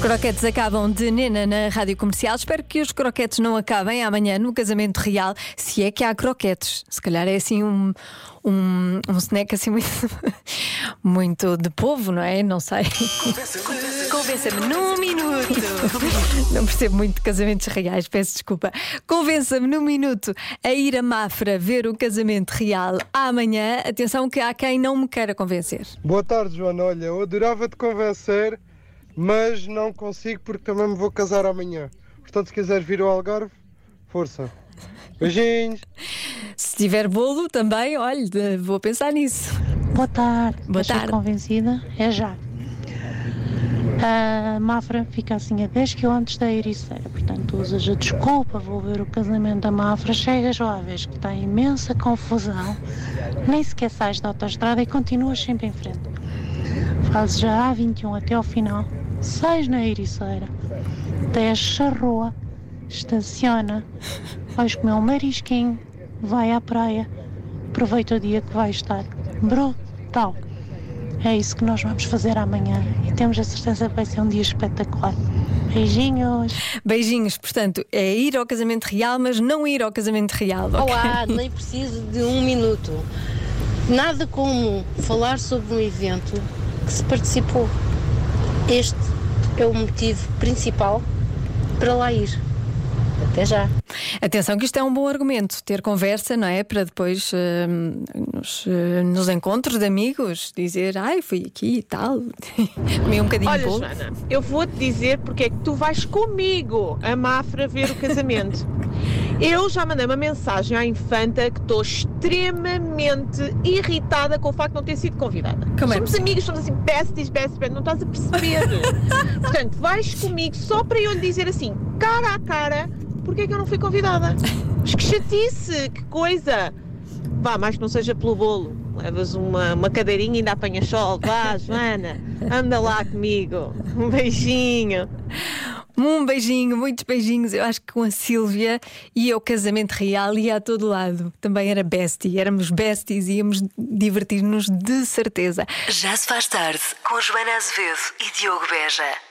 croquetes acabam de Nena na rádio comercial. Espero que os croquetes não acabem amanhã no casamento real, se é que há croquetes. Se calhar é assim um, um, um snack assim muito, muito de povo, não é? Não sei. Convença-me num minuto. Não percebo muito de casamentos reais, peço desculpa. Convença-me num minuto a ir a Mafra ver o casamento real amanhã. Atenção que há quem não me queira convencer. Boa tarde, Joana. Olha, eu adorava te convencer, mas não consigo porque também me vou casar amanhã. Portanto, se quiseres vir ao Algarve, força. Beijinhos. Se tiver bolo também, olha, de- vou pensar nisso. Boa tarde. Boa Estou tarde. convencida? É já. A Mafra fica assim a 10 km da Ericeira, portanto usas a desculpa, vou ver o casamento da Mafra, chegas lá, vês que está imensa confusão, nem sequer sais da autostrada e continuas sempre em frente. Fazes já A21 até ao final, sais na Ericeira, desces a rua, estaciona, vais comer um marisquinho, vai à praia, aproveita o dia que vai estar brutal. É isso que nós vamos fazer amanhã e temos a certeza que vai ser um dia espetacular. Beijinhos! Beijinhos, portanto, é ir ao casamento real, mas não ir ao casamento real. ok? Olá, nem preciso de um minuto. Nada como falar sobre um evento que se participou. Este é o motivo principal para lá ir. Até já. Atenção que isto é um bom argumento, ter conversa, não é? Para depois hum, nos, eh, nos encontros de amigos dizer, ai, fui aqui e tal. Comi um bocadinho de Olha, bolo. Joana, eu vou-te dizer porque é que tu vais comigo a Mafra ver o casamento. Eu já mandei uma mensagem à infanta que estou extremamente irritada com o facto de não ter sido convidada. Como é somos amigos, somos assim, besties, besties, besties, não estás a perceber. Portanto, vais comigo só para eu lhe dizer assim, cara a cara, porque é que eu não fui convidada. Mas que chatice, que coisa. Vá, mais que não seja pelo bolo. Levas uma, uma cadeirinha e ainda apanha sol. Vá, Joana, anda lá comigo. Um beijinho. Um beijinho, muitos beijinhos. Eu acho que com a Sílvia e o casamento real ia a todo lado. Também era bestie, éramos besties, íamos divertir-nos de certeza. Já se faz tarde com Joana Azevedo e Diogo Beja.